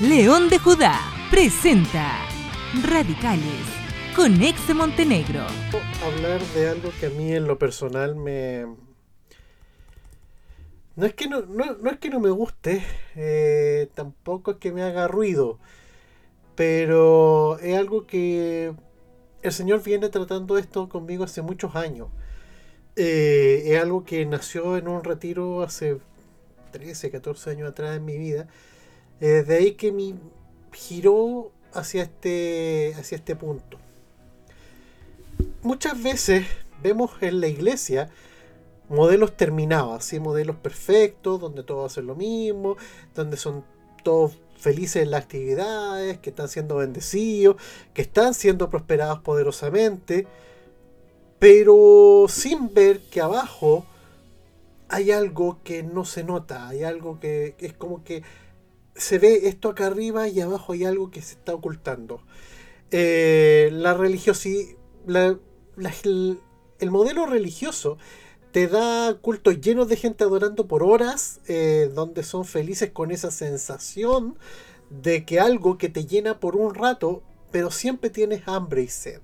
León de Judá presenta Radicales con Ex Montenegro. Hablar de algo que a mí en lo personal me... No es que no, no, es que no me guste, eh, tampoco es que me haga ruido, pero es algo que el Señor viene tratando esto conmigo hace muchos años. Eh, es algo que nació en un retiro hace 13, 14 años atrás en mi vida eh, de ahí que me giró hacia este, hacia este punto. Muchas veces vemos en la iglesia modelos terminados, modelos perfectos, donde todos hacen lo mismo, donde son todos felices en las actividades, que están siendo bendecidos, que están siendo prosperados poderosamente, pero sin ver que abajo hay algo que no se nota, hay algo que es como que se ve esto acá arriba y abajo hay algo que se está ocultando. Eh, la religiosidad, el modelo religioso te da cultos llenos de gente adorando por horas, eh, donde son felices con esa sensación de que algo que te llena por un rato, pero siempre tienes hambre y sed.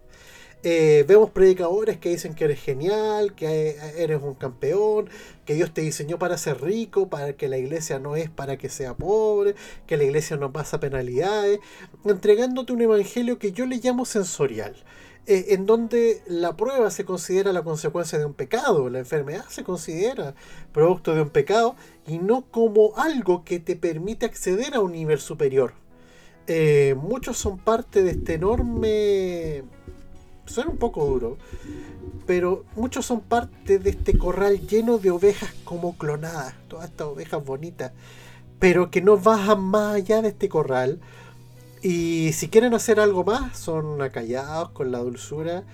Eh, vemos predicadores que dicen que eres genial, que eres un campeón, que Dios te diseñó para ser rico, para que la iglesia no es para que sea pobre, que la iglesia no pasa penalidades, entregándote un evangelio que yo le llamo sensorial. Eh, en donde la prueba se considera la consecuencia de un pecado, la enfermedad se considera producto de un pecado y no como algo que te permite acceder a un nivel superior. Eh, muchos son parte de este enorme suena un poco duro, pero muchos son parte de este corral lleno de ovejas como clonadas, todas estas ovejas bonitas, pero que no bajan más allá de este corral. Y si quieren hacer algo más, son acallados con la dulzura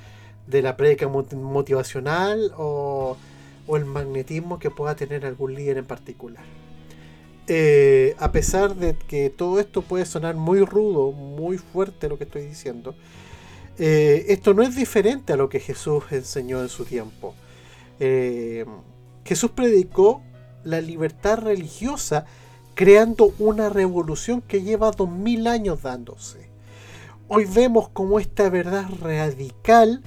de la prédica motivacional o, el magnetismo que pueda tener algún líder en particular. Eh, a pesar de que todo esto puede sonar muy rudo, muy fuerte lo que estoy diciendo, eh, esto no es diferente a lo que Jesús enseñó en su tiempo. Eh, Jesús predicó la libertad religiosa creando una revolución que lleva dos mil años dándose. Hoy vemos cómo esta verdad radical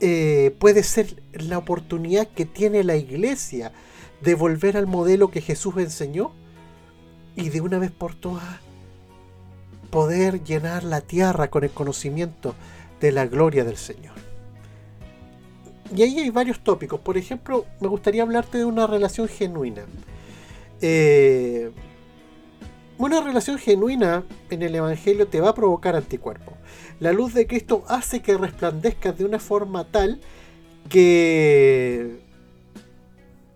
eh, puede ser la oportunidad que tiene la iglesia de volver al modelo que Jesús enseñó y de una vez por todas poder llenar la tierra con el conocimiento de la gloria del Señor. Y ahí hay varios tópicos. Por ejemplo, me gustaría hablarte de una relación genuina. Eh, una relación genuina en el Evangelio te va a provocar anticuerpos. La luz de Cristo hace que resplandezcas de una forma tal que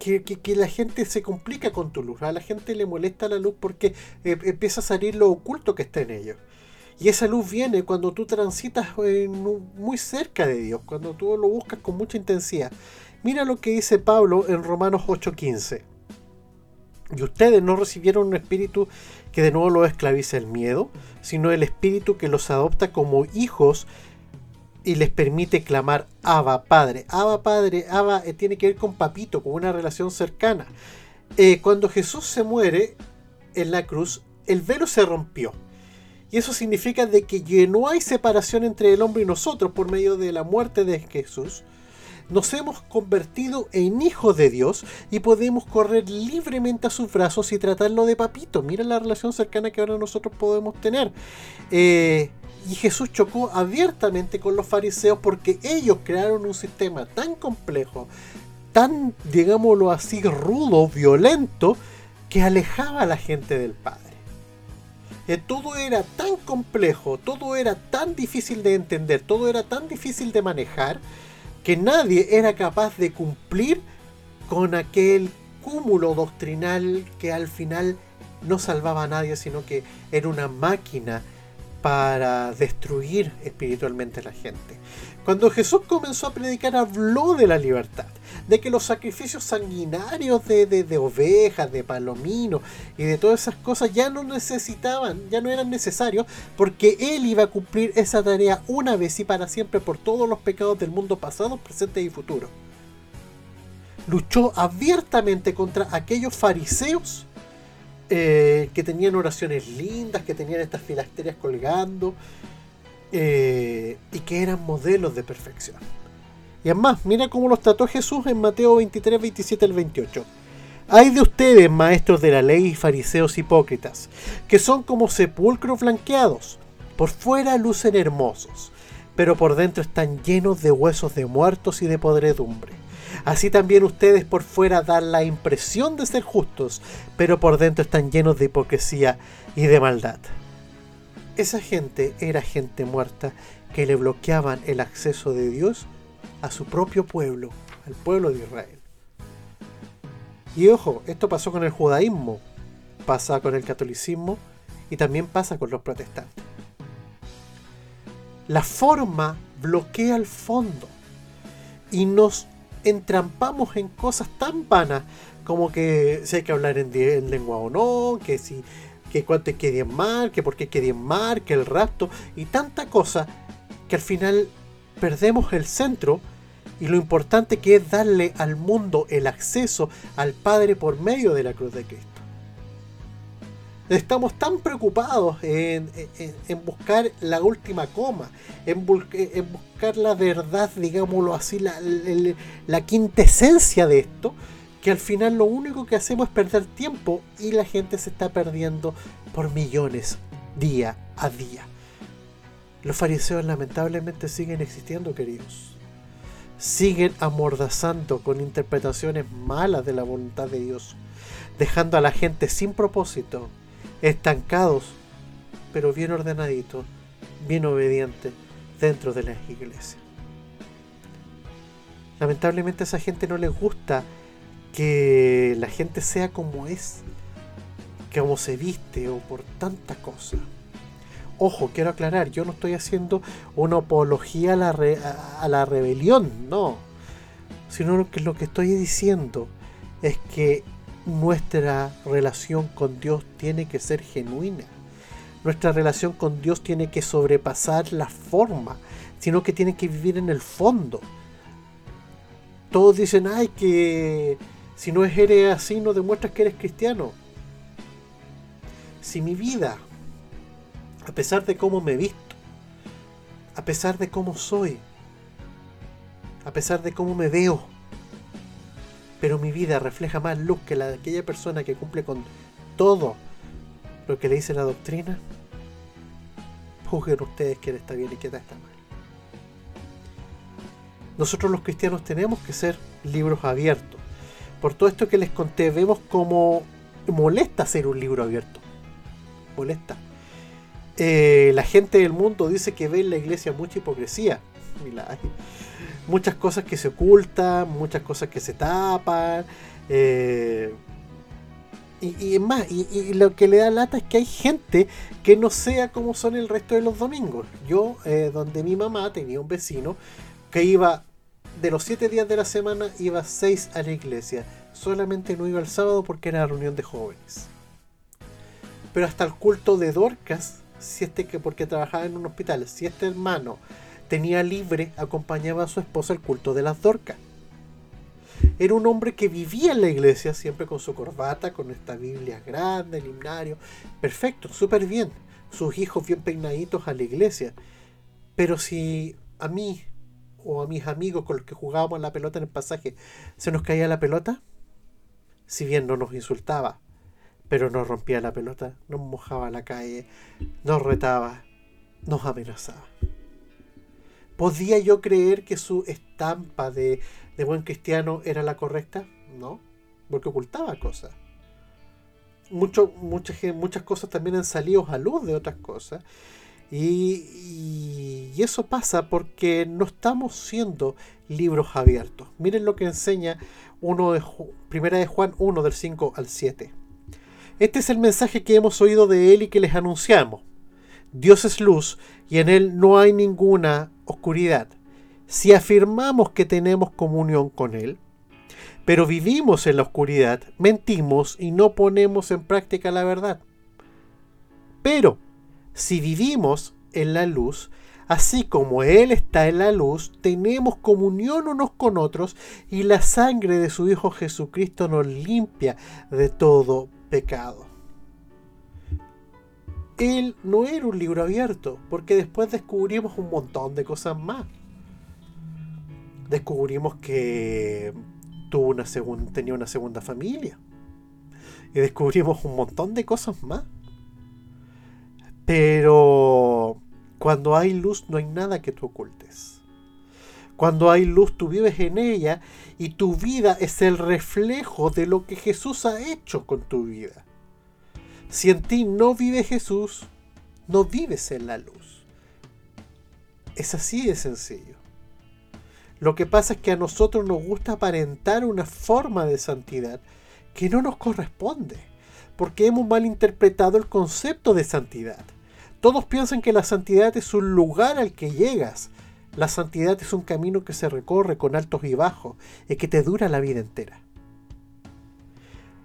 que, la gente se complica con tu luz. A la gente le molesta la luz porque eh, empieza a salir lo oculto que está en ellos. Y esa luz viene cuando tú transitas muy cerca de Dios, cuando tú lo buscas con mucha intensidad. Mira lo que dice Pablo en Romanos 8:15. Y ustedes no recibieron un espíritu que de nuevo los esclavice el miedo, sino el espíritu que los adopta como hijos y les permite clamar Abba Padre. Abba Padre, Abba eh, tiene que ver con papito, con una relación cercana. Eh, cuando Jesús se muere en la cruz, el velo se rompió. Y eso significa de que ya no hay separación entre el hombre y nosotros por medio de la muerte de Jesús. Nos hemos convertido en hijos de Dios y podemos correr libremente a sus brazos y tratarlo de papito. Mira la relación cercana que ahora nosotros podemos tener. Eh, y Jesús chocó abiertamente con los fariseos porque ellos crearon un sistema tan complejo, tan, digámoslo así, rudo, violento, que alejaba a la gente del Padre. Eh, todo era tan complejo, todo era tan difícil de entender, todo era tan difícil de manejar, que nadie era capaz de cumplir con aquel cúmulo doctrinal que al final no salvaba a nadie, sino que era una máquina para destruir espiritualmente a la gente. Cuando Jesús comenzó a predicar habló de la libertad, de que los sacrificios sanguinarios de, de, ovejas, de palominos y de todas esas cosas ya no necesitaban, ya no eran necesarios, porque Él iba a cumplir esa tarea una vez y para siempre por todos los pecados del mundo pasado, presente y futuro. Luchó abiertamente contra aquellos fariseos eh, que tenían oraciones lindas, que tenían estas filasterias colgando eh, y que eran modelos de perfección. Y además, mira cómo los trató Jesús en Mateo 23, 27 al 28. Hay de ustedes, maestros de la ley y fariseos hipócritas, que son como sepulcros blanqueados. Por fuera lucen hermosos, pero por dentro están llenos de huesos de muertos y de podredumbre. Así también ustedes por fuera dan la impresión de ser justos, pero por dentro están llenos de hipocresía y de maldad. Esa gente era gente muerta que le bloqueaban el acceso de Dios a su propio pueblo, al pueblo de Israel. Y ojo, esto pasó con el judaísmo, pasa con el catolicismo y también pasa con los protestantes. La forma bloquea el fondo y nos entrampamos en cosas tan vanas como que si hay que hablar en, lengua o no, que si que cuánto hay que diezmar, que por qué hay que diezmar, que el rapto y tanta cosa que al final perdemos el centro y lo importante que es darle al mundo el acceso al Padre por medio de la cruz de Cristo. Estamos tan preocupados en, buscar la última coma, en, buscar la verdad, digámoslo así, la, la quintesencia de esto, que al final lo único que hacemos es perder tiempo y la gente se está perdiendo por millones día a día. Los fariseos lamentablemente siguen existiendo, queridos. Siguen amordazando con interpretaciones malas de la voluntad de Dios, dejando a la gente sin propósito, estancados, pero bien ordenaditos, bien obedientes dentro de las iglesias. Lamentablemente a esa gente no les gusta que la gente sea como es, como se viste o por tanta cosa. Ojo, quiero aclarar, yo no estoy haciendo una apología a la, a la rebelión, no. Sino que lo que estoy diciendo es que nuestra relación con Dios tiene que ser genuina. Nuestra relación con Dios tiene que sobrepasar la forma, sino que tiene que vivir en el fondo. Todos dicen, ay, que si no eres así no demuestras que eres cristiano. Si mi vida, a pesar de cómo me he visto, a pesar de cómo soy, a pesar de cómo me veo, pero mi vida refleja más luz que la de aquella persona que cumple con todo lo que le dice la doctrina, juzguen ustedes quién está bien y quién está mal. Nosotros los cristianos tenemos que ser libros abiertos. Por todo esto que les conté, vemos cómo molesta ser un libro abierto. Molesta. Eh, la gente del mundo dice que ve en la iglesia mucha hipocresía. Muchas cosas que se ocultan, muchas cosas que se tapan. Eh, y, más, y, lo que le da lata es que hay gente que no sea como son el resto de los domingos. Yo, eh, donde mi mamá tenía un vecino que iba de los siete días de la semana, iba seis a la iglesia. Solamente no iba el sábado porque era reunión de jóvenes. Pero hasta el culto de Dorcas, si este que porque trabajaba en un hospital, si este hermano tenía libre, acompañaba a su esposa al culto de las Dorcas. Era un hombre que vivía en la iglesia, siempre con su corbata, con esta Biblia grande, el himnario. Perfecto, súper bien. Sus hijos bien peinaditos a la iglesia. Pero si a mí o a mis amigos con los que jugábamos la pelota en el pasaje se nos caía la pelota, si bien no nos insultaba, pero nos rompía la pelota, nos mojaba la calle, nos retaba, nos amenazaba. ¿Podía yo creer que su estampa de, buen cristiano era la correcta? No, porque ocultaba cosas. Muchas, muchas cosas también han salido a luz de otras cosas. Y, y, eso pasa porque no estamos siendo libros abiertos. Miren lo que enseña uno de, Primera de Juan 1 del 5 al 7. Este es el mensaje que hemos oído de él y que les anunciamos. Dios es luz y en él no hay ninguna oscuridad. Si afirmamos que tenemos comunión con Él, pero vivimos en la oscuridad, mentimos y no ponemos en práctica la verdad. Pero si vivimos en la luz, así como Él está en la luz, tenemos comunión unos con otros y la sangre de su Hijo Jesucristo nos limpia de todo pecado. Él no era un libro abierto, porque después descubrimos un montón de cosas más. Descubrimos que tuvo una tenía una segunda familia. Y descubrimos un montón de cosas más. Pero cuando hay luz no hay nada que tú ocultes. Cuando hay luz tú vives en ella y tu vida es el reflejo de lo que Jesús ha hecho con tu vida. Si en ti no vive Jesús, no vives en la luz. Es así de sencillo. Lo que pasa es que a nosotros nos gusta aparentar una forma de santidad que no nos corresponde, porque hemos malinterpretado el concepto de santidad. Todos piensan que la santidad es un lugar al que llegas. La santidad es un camino que se recorre con altos y bajos y que te dura la vida entera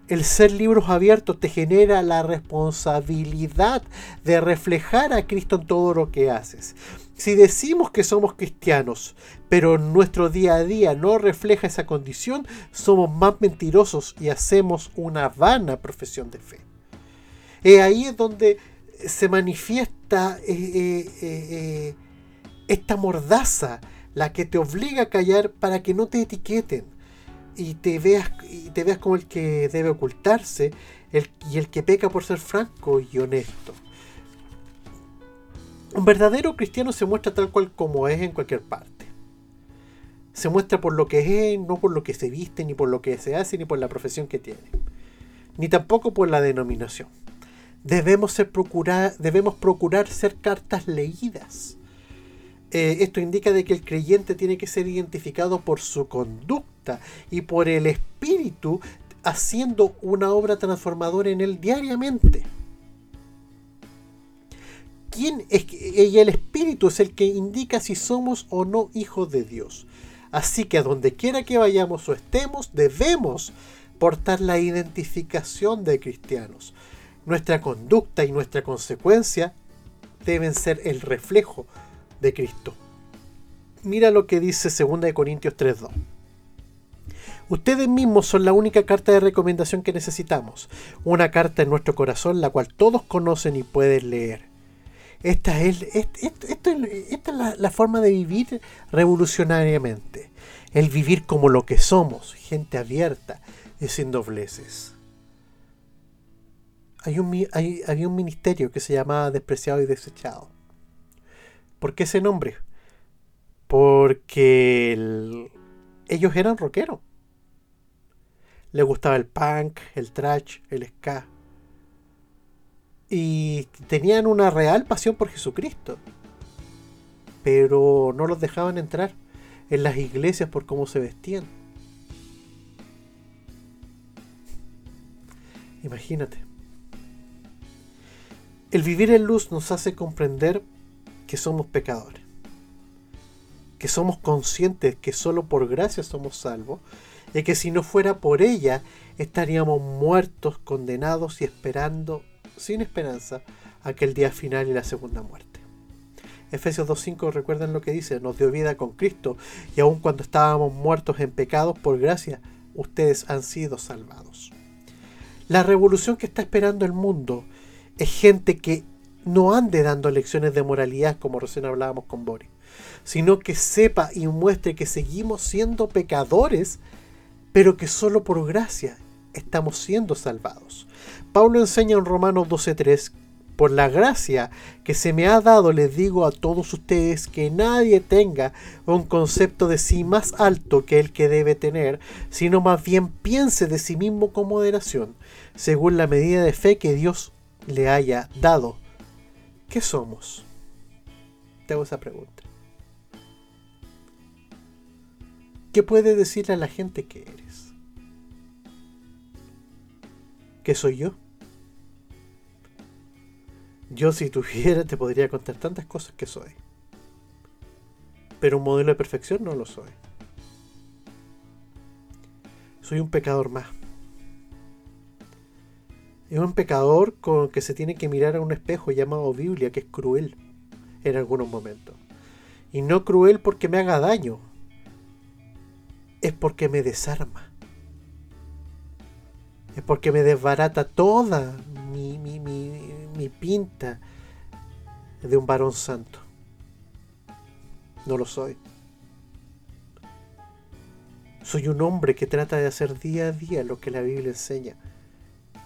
el ser libros abiertos te genera la responsabilidad de reflejar a Cristo en todo lo que haces. Si decimos que somos cristianos, pero nuestro día a día no refleja esa condición, somos más mentirosos y hacemos una vana profesión de fe. Es ahí es donde se manifiesta eh, eh, eh, esta mordaza, la que te obliga a callar para que no te etiqueten y te veas y te veas como el que debe ocultarse y el que peca por ser franco y honesto. Un verdadero cristiano se muestra tal cual como es en cualquier parte. Se muestra por lo que es, no por lo que se viste, ni por lo que se hace, ni por la profesión que tiene. Ni tampoco por la denominación. Debemos, ser debemos procurar ser cartas leídas eh, esto indica de que el creyente tiene que ser identificado por su conducta y por el espíritu haciendo una obra transformadora en él diariamente. ¿Quién es y el espíritu es el que indica si somos o no hijos de Dios. Así que a donde quiera que vayamos o estemos, debemos portar la identificación de cristianos. Nuestra conducta y nuestra consecuencia deben ser el reflejo de Cristo. Mira lo que dice 2 Corintios 3.2. Ustedes mismos son la única carta de recomendación que necesitamos, una carta en nuestro corazón la cual todos conocen y pueden leer. Esta es, esta es la, forma de vivir revolucionariamente, el vivir como lo que somos, gente abierta y sin dobleces. Hay un, había un ministerio que se llamaba Despreciado y Desechado ¿Por qué ese nombre? Porque ellos eran rockeros. Les gustaba el punk, el trash, el ska. Y tenían una real pasión por Jesucristo. Pero no los dejaban entrar en las iglesias por cómo se vestían. Imagínate. El vivir en luz nos hace comprender que somos pecadores, que somos conscientes que solo por gracia somos salvos y que si no fuera por ella estaríamos muertos, condenados y esperando sin esperanza aquel día final y la segunda muerte. Efesios 2.5 recuerdan lo que dice, nos dio vida con Cristo y aun cuando estábamos muertos en pecados, por gracia, ustedes han sido salvados. La revolución que está esperando el mundo es gente que no ande dando lecciones de moralidad como recién hablábamos con Boris, sino que sepa y muestre que seguimos siendo pecadores, pero que solo por gracia estamos siendo salvados. Pablo enseña en Romanos 12:3, por la gracia que se me ha dado les digo a todos ustedes que nadie tenga un concepto de sí más alto que el que debe tener, sino más bien piense de sí mismo con moderación, según la medida de fe que Dios le haya dado ¿Qué somos? Te hago esa pregunta. ¿Qué puedes decirle a la gente que eres? ¿Qué soy yo? Yo si tuviera te podría contar tantas cosas que soy. Pero un modelo de perfección no lo soy. Soy un pecador más. Es un pecador con que se tiene que mirar a un espejo llamado Biblia, que es cruel en algunos momentos. Y no cruel porque me haga daño, es porque me desarma. Es porque me desbarata toda mi, mi, mi, pinta de un varón santo. No lo soy. Soy un hombre que trata de hacer día a día lo que la Biblia enseña.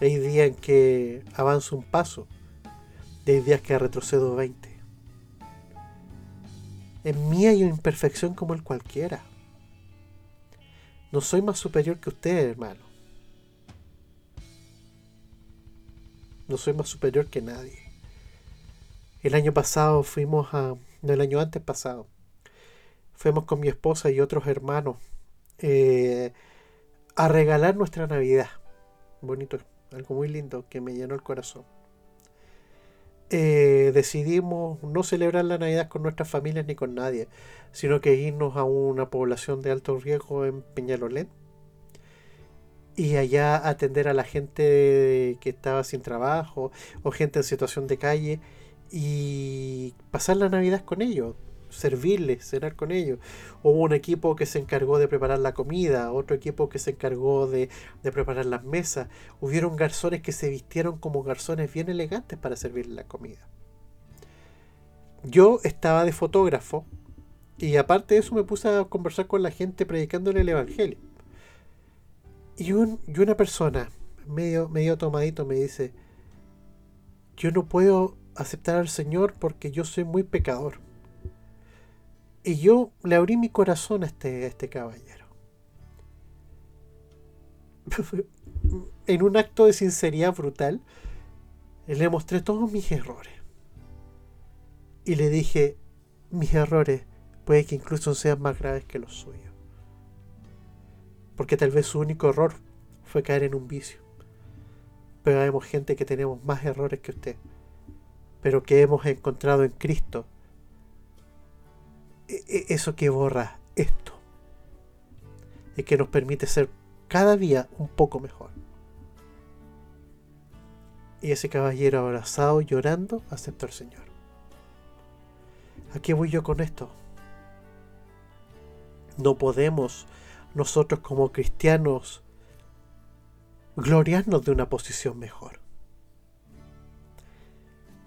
Hay días en que avanzo un paso y hay días que retrocedo 20. En mí hay una imperfección como el cualquiera. No soy más superior que usted, hermano. No soy más superior que nadie. El año pasado fuimos a... No, el año antes pasado. Fuimos con mi esposa y otros hermanos eh, a regalar nuestra Navidad. Bonito, algo muy lindo que me llenó el corazón. Eh, decidimos no celebrar la Navidad con nuestras familias ni con nadie, sino que irnos a una población de alto riesgo en Peñalolén y allá atender a la gente que estaba sin trabajo o gente en situación de calle y pasar la Navidad con ellos servirles, cenar con ellos. Hubo un equipo que se encargó de preparar la comida, otro equipo que se encargó de, preparar las mesas. Hubieron garzones que se vistieron como garzones bien elegantes para servir la comida. Yo estaba de fotógrafo y aparte de eso me puse a conversar con la gente predicándole el Evangelio. Y, un, y una persona, medio, medio tomadito, me dice, yo no puedo aceptar al Señor porque yo soy muy pecador. Y yo le abrí mi corazón a este, este caballero. en un acto de sinceridad brutal, le mostré todos mis errores. Y le dije, mis errores puede que incluso sean más graves que los suyos. Porque tal vez su único error fue caer en un vicio. Pero vemos gente que tenemos más errores que usted. Pero que hemos encontrado en Cristo eso que borra esto y que nos permite ser cada día un poco mejor. Y ese caballero abrazado, llorando, aceptó al Señor. ¿A qué voy yo con esto? No podemos nosotros como cristianos gloriarnos de una posición mejor.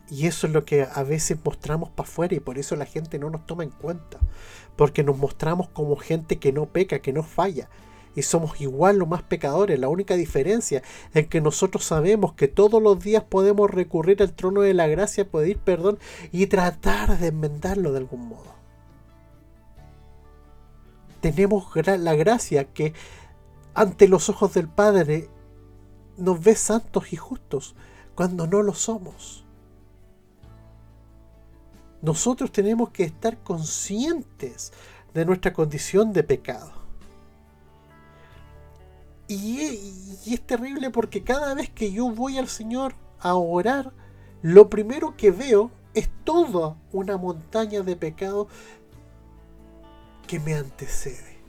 Y eso es lo que a veces mostramos para afuera y por eso la gente no nos toma en cuenta. Porque nos mostramos como gente que no peca, que no falla. Y somos igual los más pecadores. La única diferencia es que nosotros sabemos que todos los días podemos recurrir al trono de la gracia, pedir perdón y tratar de enmendarlo de algún modo. Tenemos la gracia que ante los ojos del Padre nos ve santos y justos cuando no lo somos. Nosotros tenemos que estar conscientes de nuestra condición de pecado. Y, es terrible porque cada vez que yo voy al Señor a orar, lo primero que veo es toda una montaña de pecado que me antecede.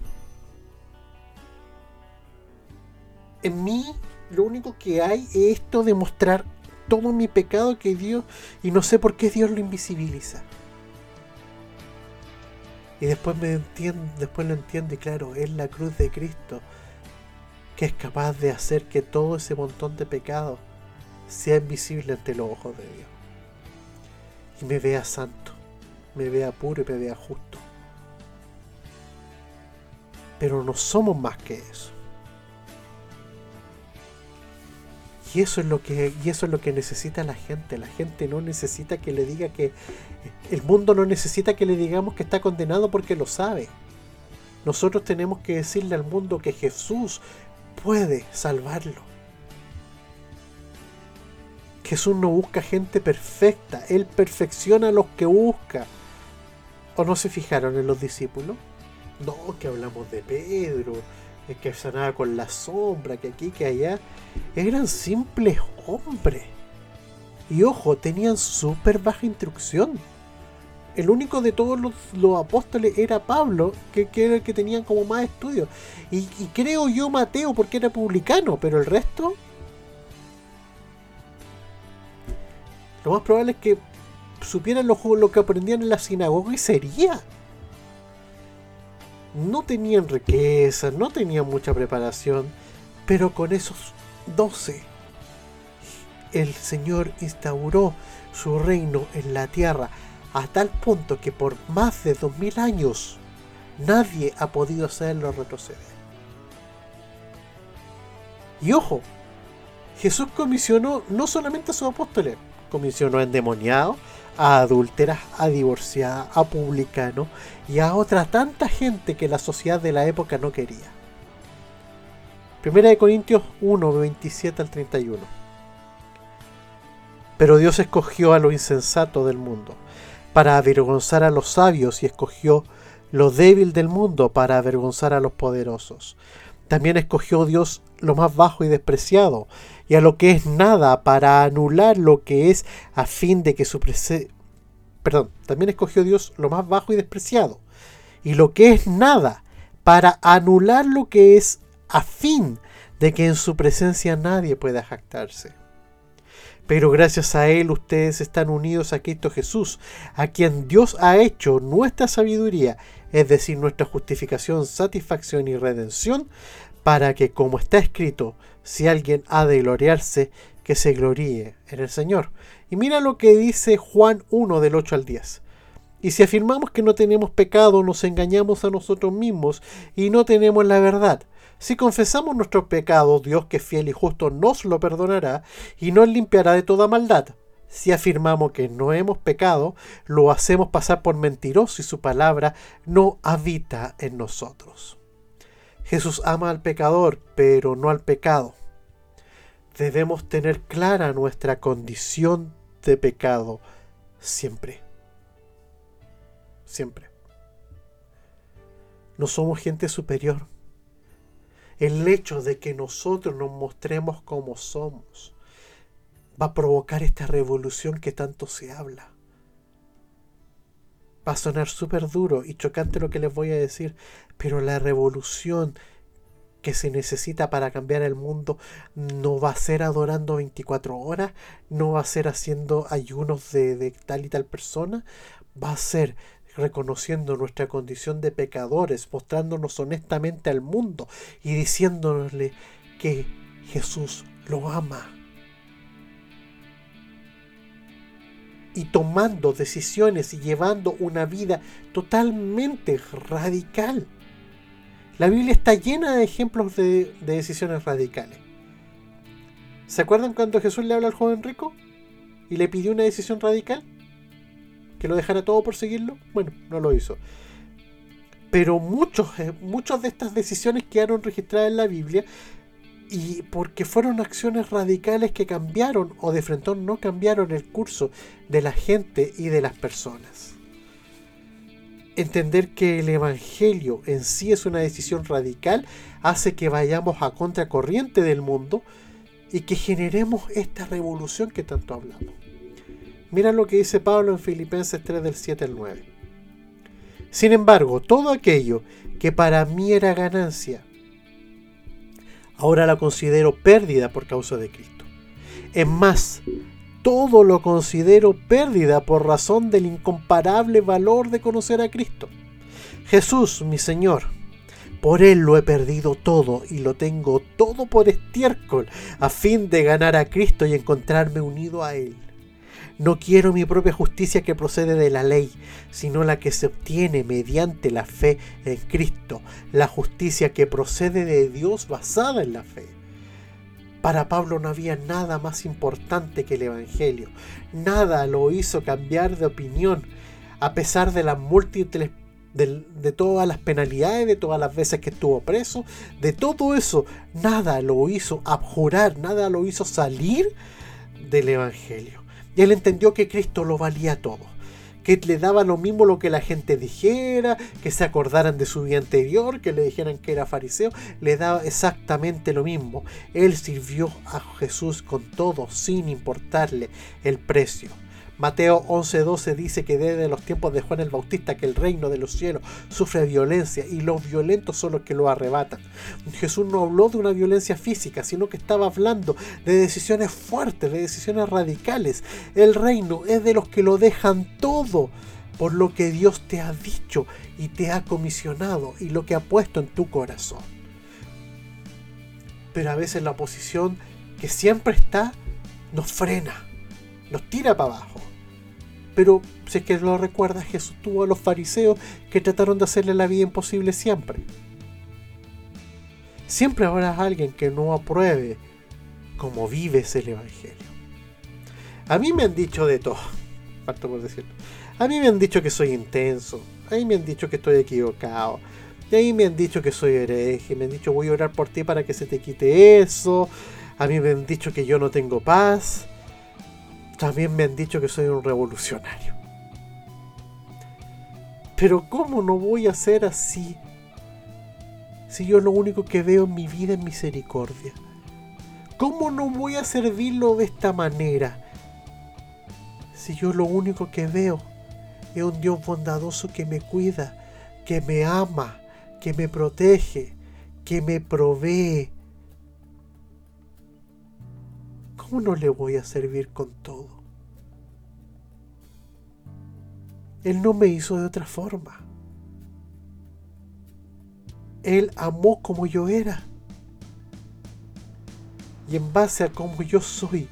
En mí lo único que hay es esto de mostrar todo mi pecado que Dios, y no sé por qué Dios lo invisibiliza. Y después me entiendo, después lo entiendo y claro, es la cruz de Cristo que es capaz de hacer que todo ese montón de pecado sea invisible ante los ojos de Dios. Y me vea santo, me vea puro y me vea justo. Pero no somos más que eso. Y eso es lo que, y eso es lo que necesita la gente. La gente no necesita que le diga que. El mundo no necesita que le digamos que está condenado porque lo sabe. Nosotros tenemos que decirle al mundo que Jesús puede salvarlo. Jesús no busca gente perfecta, Él perfecciona a los que busca. ¿O no se fijaron en los discípulos? No, que hablamos de Pedro, que sanaba con la sombra, que aquí, que allá. Eran simples hombres. Y ojo, tenían súper baja instrucción. El único de todos los, apóstoles era Pablo, que, era el que tenían como más estudios. Y, creo yo Mateo porque era publicano, pero el resto... Lo más probable es que supieran lo, lo que aprendían en la sinagoga y sería no tenían riqueza, no tenían mucha preparación, pero con esos 12 el Señor instauró su reino en la tierra a tal punto que por más de dos mil años nadie ha podido hacerlo retroceder. Y ojo, Jesús comisionó no solamente a sus apóstoles, comisionó a endemoniados, a adúlteras, a divorciadas, a publicanos y a otra tanta gente que la sociedad de la época no quería. Primera de Corintios 1, 27 al 31. Pero Dios escogió a lo insensato del mundo para avergonzar a los sabios y escogió lo débil del mundo para avergonzar a los poderosos. También escogió Dios lo más bajo y despreciado, y a lo que es nada para anular lo que es a fin de que su Perdón, también escogió Dios lo más bajo y despreciado, y lo que es nada para anular lo que es a fin de que en su presencia nadie pueda jactarse. Pero gracias a Él ustedes están unidos a Cristo Jesús, a quien Dios ha hecho nuestra sabiduría es decir, nuestra justificación, satisfacción y redención, para que, como está escrito, si alguien ha de gloriarse, que se gloríe en el Señor. Y mira lo que dice Juan 1 del 8 al 10. Y si afirmamos que no tenemos pecado, nos engañamos a nosotros mismos y no tenemos la verdad. Si confesamos nuestros pecados, Dios que es fiel y justo nos lo perdonará y nos limpiará de toda maldad. Si afirmamos que no hemos pecado, lo hacemos pasar por mentiroso y su palabra no habita en nosotros. Jesús ama al pecador, pero no al pecado. Debemos tener clara nuestra condición de pecado siempre. Siempre. No somos gente superior. El hecho de que nosotros nos mostremos como somos va a provocar esta revolución que tanto se habla. Va a sonar súper duro y chocante lo que les voy a decir, pero la revolución que se necesita para cambiar el mundo no va a ser adorando 24 horas, no va a ser haciendo ayunos de, tal y tal persona, va a ser reconociendo nuestra condición de pecadores, mostrándonos honestamente al mundo y diciéndole que Jesús lo ama y tomando decisiones y llevando una vida totalmente radical. La Biblia está llena de ejemplos de, decisiones radicales. ¿Se acuerdan cuando Jesús le habla al joven rico y le pidió una decisión radical? ¿Que lo dejara todo por seguirlo? Bueno, no lo hizo. Pero muchos, eh, muchas de estas decisiones quedaron registradas en la Biblia y porque fueron acciones radicales que cambiaron o de frente no cambiaron el curso de la gente y de las personas. Entender que el Evangelio en sí es una decisión radical hace que vayamos a contracorriente del mundo y que generemos esta revolución que tanto hablamos. Mira lo que dice Pablo en Filipenses 3 del 7 al 9. Sin embargo, todo aquello que para mí era ganancia, ahora la considero pérdida por causa de Cristo. Es más, todo lo considero pérdida por razón del incomparable valor de conocer a Cristo. Jesús, mi Señor, por Él lo he perdido todo y lo tengo todo por estiércol, a fin de ganar a Cristo y encontrarme unido a Él. No quiero mi propia justicia que procede de la ley, sino la que se obtiene mediante la fe en Cristo, la justicia que procede de Dios basada en la fe. Para Pablo no había nada más importante que el Evangelio. Nada lo hizo cambiar de opinión, a pesar de las múltiples de, de, todas las penalidades, de todas las veces que estuvo preso, de todo eso, nada lo hizo abjurar, nada lo hizo salir del Evangelio. Y él entendió que Cristo lo valía todo. Que le daba lo mismo lo que la gente dijera, que se acordaran de su vida anterior, que le dijeran que era fariseo, le daba exactamente lo mismo. Él sirvió a Jesús con todo, sin importarle el precio. Mateo 11:12 dice que desde los tiempos de Juan el Bautista que el reino de los cielos sufre violencia y los violentos son los que lo arrebatan. Jesús no habló de una violencia física, sino que estaba hablando de decisiones fuertes, de decisiones radicales. El reino es de los que lo dejan todo por lo que Dios te ha dicho y te ha comisionado y lo que ha puesto en tu corazón. Pero a veces la oposición que siempre está nos frena, nos tira para abajo. Pero si es que lo recuerdas, Jesús tuvo a los fariseos que trataron de hacerle la vida imposible siempre. Siempre habrá alguien que no apruebe cómo vives el Evangelio. A mí me han dicho de todo, falta por decirlo. A mí me han dicho que soy intenso, a mí me han dicho que estoy equivocado, y a mí me han dicho que soy hereje, me han dicho voy a orar por ti para que se te quite eso, a mí me han dicho que yo no tengo paz, también me han dicho que soy un revolucionario. Pero ¿cómo no voy a ser así si yo lo único que veo en mi vida es misericordia? ¿Cómo no voy a servirlo de esta manera si yo lo único que veo es un Dios bondadoso que me cuida, que me ama, que me protege, que me provee? ¿Cómo no le voy a servir con todo? Él no me hizo de otra forma. Él amó como yo era. Y en base a cómo yo soy,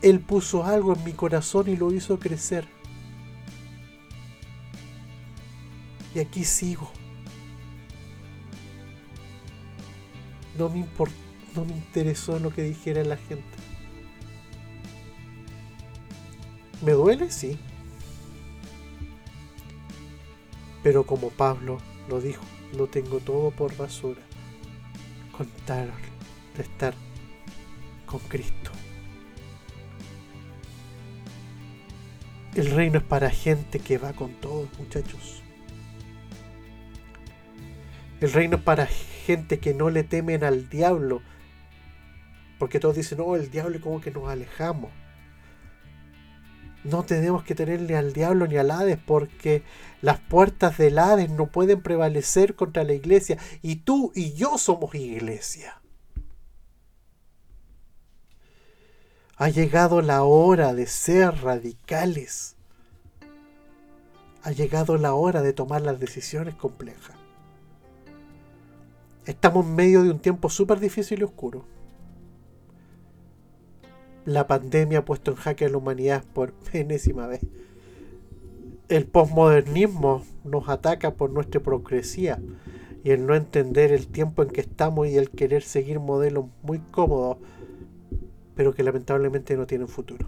Él puso algo en mi corazón y lo hizo crecer. Y aquí sigo. No me importó no me interesó lo que dijera la gente. ¿Me duele? Sí. Pero como Pablo lo dijo, lo tengo todo por basura. Contar de estar con Cristo. El reino es para gente que va con todos, muchachos. El reino es para gente que no le temen al diablo, porque todos dicen, no, el diablo como que nos alejamos. No tenemos que tenerle al diablo ni al Hades porque las puertas del Hades no pueden prevalecer contra la iglesia. Y tú y yo somos iglesia. Ha llegado la hora de ser radicales. Ha llegado la hora de tomar las decisiones complejas. Estamos en medio de un tiempo súper difícil y oscuro la pandemia ha puesto en jaque a la humanidad por enésima vez. El posmodernismo nos ataca por nuestra hipocresía y el no entender el tiempo en que estamos y el querer seguir modelos muy cómodos, pero que lamentablemente no tienen futuro.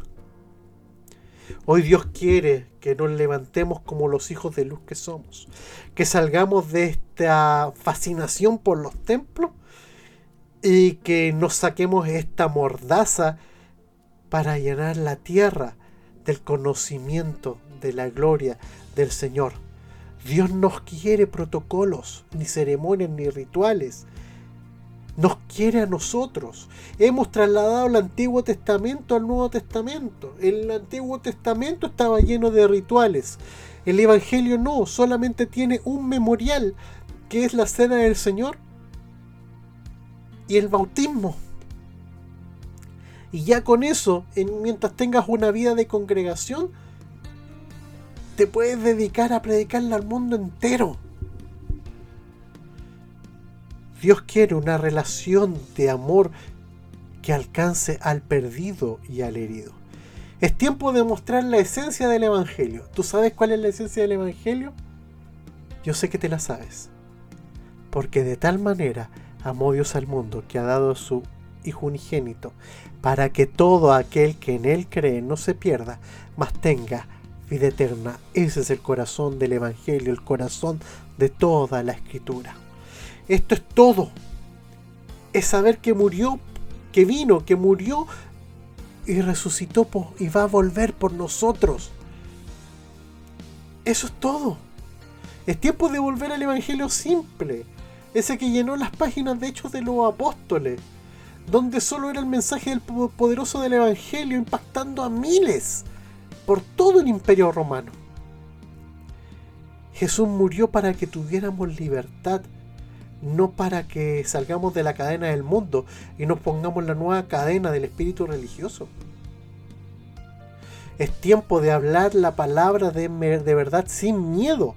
Hoy Dios quiere que nos levantemos como los hijos de luz que somos, que salgamos de esta fascinación por los templos y que nos saquemos esta mordaza para llenar la tierra del conocimiento de la gloria del Señor. Dios no quiere protocolos, ni ceremonias, ni rituales. Nos quiere a nosotros. Hemos trasladado el Antiguo Testamento al Nuevo Testamento. El Antiguo Testamento estaba lleno de rituales. El Evangelio no, solamente tiene un memorial, que es la cena del Señor y el bautismo. Y ya con eso, mientras tengas una vida de congregación, te puedes dedicar a predicarle al mundo entero. Dios quiere una relación de amor que alcance al perdido y al herido. Es tiempo de mostrar la esencia del Evangelio. ¿Tú sabes cuál es la esencia del Evangelio? Yo sé que te la sabes. Porque de tal manera amó Dios al mundo que ha dado su Hijo unigénito, para que todo aquel que en Él cree no se pierda, mas tenga vida eterna. Ese es el corazón del Evangelio, el corazón de toda la Escritura. Esto es todo. Es saber que murió, que vino, que murió y resucitó y va a volver por nosotros. Eso es todo. Es tiempo de volver al Evangelio simple, ese que llenó las páginas de Hechos de los Apóstoles donde solo era el mensaje del poderoso del Evangelio impactando a miles por todo el imperio romano. Jesús murió para que tuviéramos libertad, no para que salgamos de la cadena del mundo y nos pongamos la nueva cadena del espíritu religioso. Es tiempo de hablar la palabra de, de verdad sin miedo,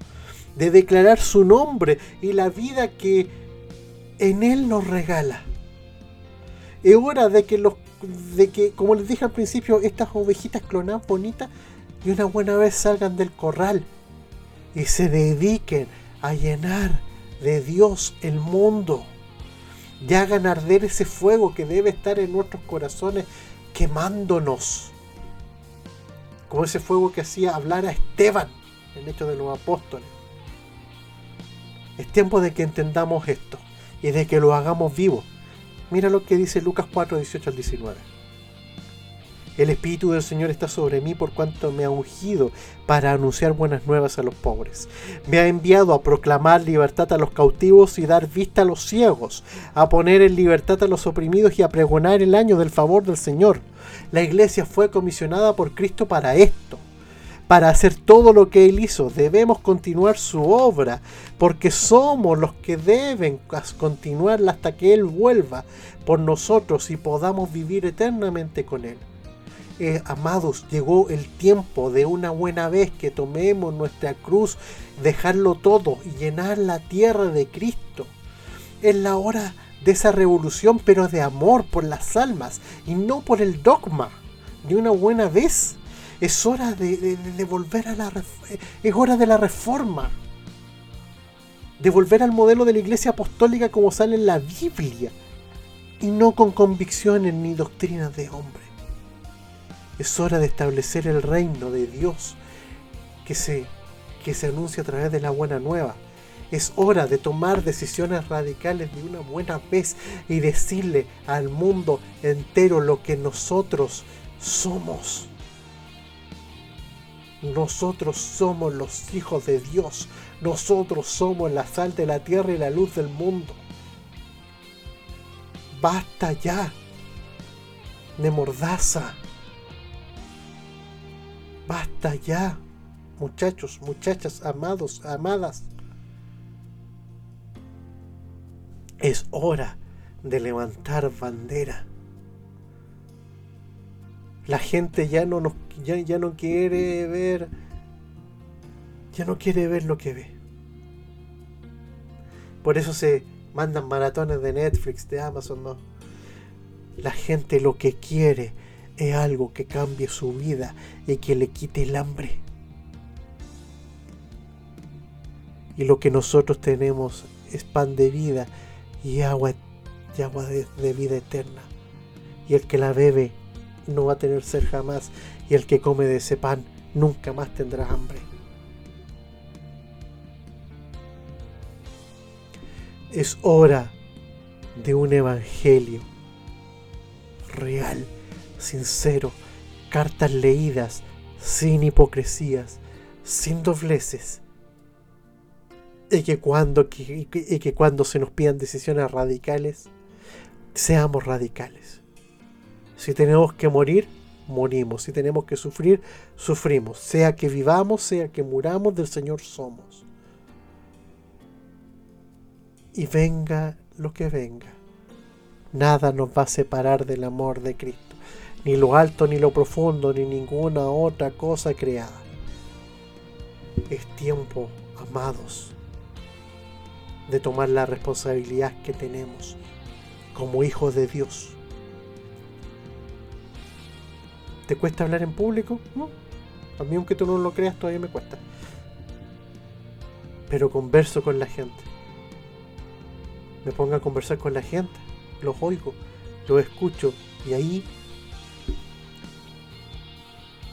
de declarar su nombre y la vida que en Él nos regala. Es hora de que los de que, como les dije al principio, estas ovejitas clonadas bonitas y una buena vez salgan del corral y se dediquen a llenar de Dios el mundo y hagan arder ese fuego que debe estar en nuestros corazones quemándonos. Como ese fuego que hacía hablar a Esteban en Hechos de los Apóstoles. Es tiempo de que entendamos esto y de que lo hagamos vivo. Mira lo que dice Lucas 4, 18 al 19. El Espíritu del Señor está sobre mí por cuanto me ha ungido para anunciar buenas nuevas a los pobres. Me ha enviado a proclamar libertad a los cautivos y dar vista a los ciegos, a poner en libertad a los oprimidos y a pregonar el año del favor del Señor. La iglesia fue comisionada por Cristo para esto para hacer todo lo que Él hizo. Debemos continuar su obra, porque somos los que deben continuarla hasta que Él vuelva por nosotros y podamos vivir eternamente con Él. Eh, amados, llegó el tiempo de una buena vez que tomemos nuestra cruz, dejarlo todo y llenar la tierra de Cristo. Es la hora de esa revolución, pero de amor por las almas y no por el dogma. De una buena vez es hora de, volver a la es hora de la reforma. De volver al modelo de la iglesia apostólica como sale en la Biblia. Y no con convicciones ni doctrinas de hombre. Es hora de establecer el reino de Dios que se, que se anuncia a través de la buena nueva. Es hora de tomar decisiones radicales de una buena vez y decirle al mundo entero lo que nosotros somos. Nosotros somos los hijos de Dios. Nosotros somos la sal de la tierra y la luz del mundo. Basta ya de mordaza. Basta ya, muchachos, muchachas, amados, amadas. Es hora de levantar bandera. La gente ya no nos ya, no quiere ver ya no quiere ver lo que ve. Por eso se mandan maratones de Netflix, de Amazon, no. La gente lo que quiere es algo que cambie su vida y que le quite el hambre. Y lo que nosotros tenemos es pan de vida y agua, y agua de vida eterna. Y el que la bebe no va a tener sed jamás, y el que come de ese pan nunca más tendrá hambre. Es hora de un evangelio real, sincero, cartas leídas, sin hipocresías, sin dobleces. Y que cuando, y que cuando se nos pidan decisiones radicales, seamos radicales. Si tenemos que morir, morimos. Si tenemos que sufrir, sufrimos. Sea que vivamos, sea que muramos, del Señor somos. Y venga lo que venga. Nada nos va a separar del amor de Cristo. Ni lo alto, ni lo profundo, ni ninguna otra cosa creada. Es tiempo, amados, de tomar la responsabilidad que tenemos como hijos de Dios ¿Te cuesta hablar en público? No. A mí, aunque tú no lo creas, todavía me cuesta. Pero converso con la gente. Me pongo a conversar con la gente. Los oigo, los escucho y ahí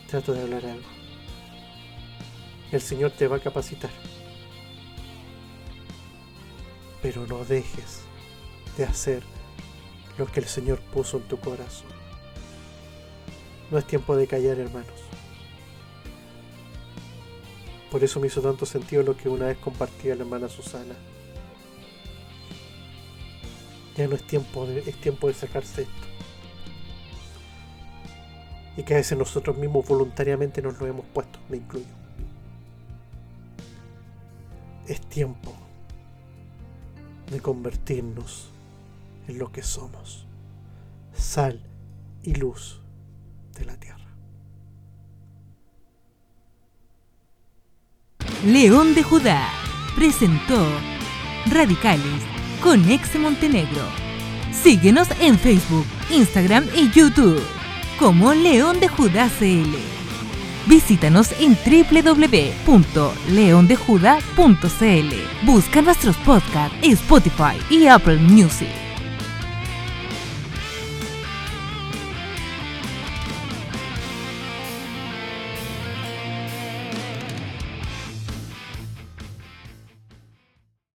trato de hablar algo. El Señor te va a capacitar. Pero no dejes de hacer lo que el Señor puso en tu corazón. No es tiempo de callar, hermanos. Por eso me hizo tanto sentido lo que una vez compartía la hermana Susana. Ya no es tiempo de, es tiempo de sacarse esto. Y que a veces nosotros mismos voluntariamente nos lo hemos puesto, me incluyo. Es tiempo de convertirnos en lo que somos. Sal y luz de la tierra. León de Judá presentó Radicales con Ex Montenegro. Síguenos en Facebook, Instagram y YouTube como León de Judá CL. Visítanos en www.leondejuda.cl. Busca nuestros podcasts en Spotify y Apple Music.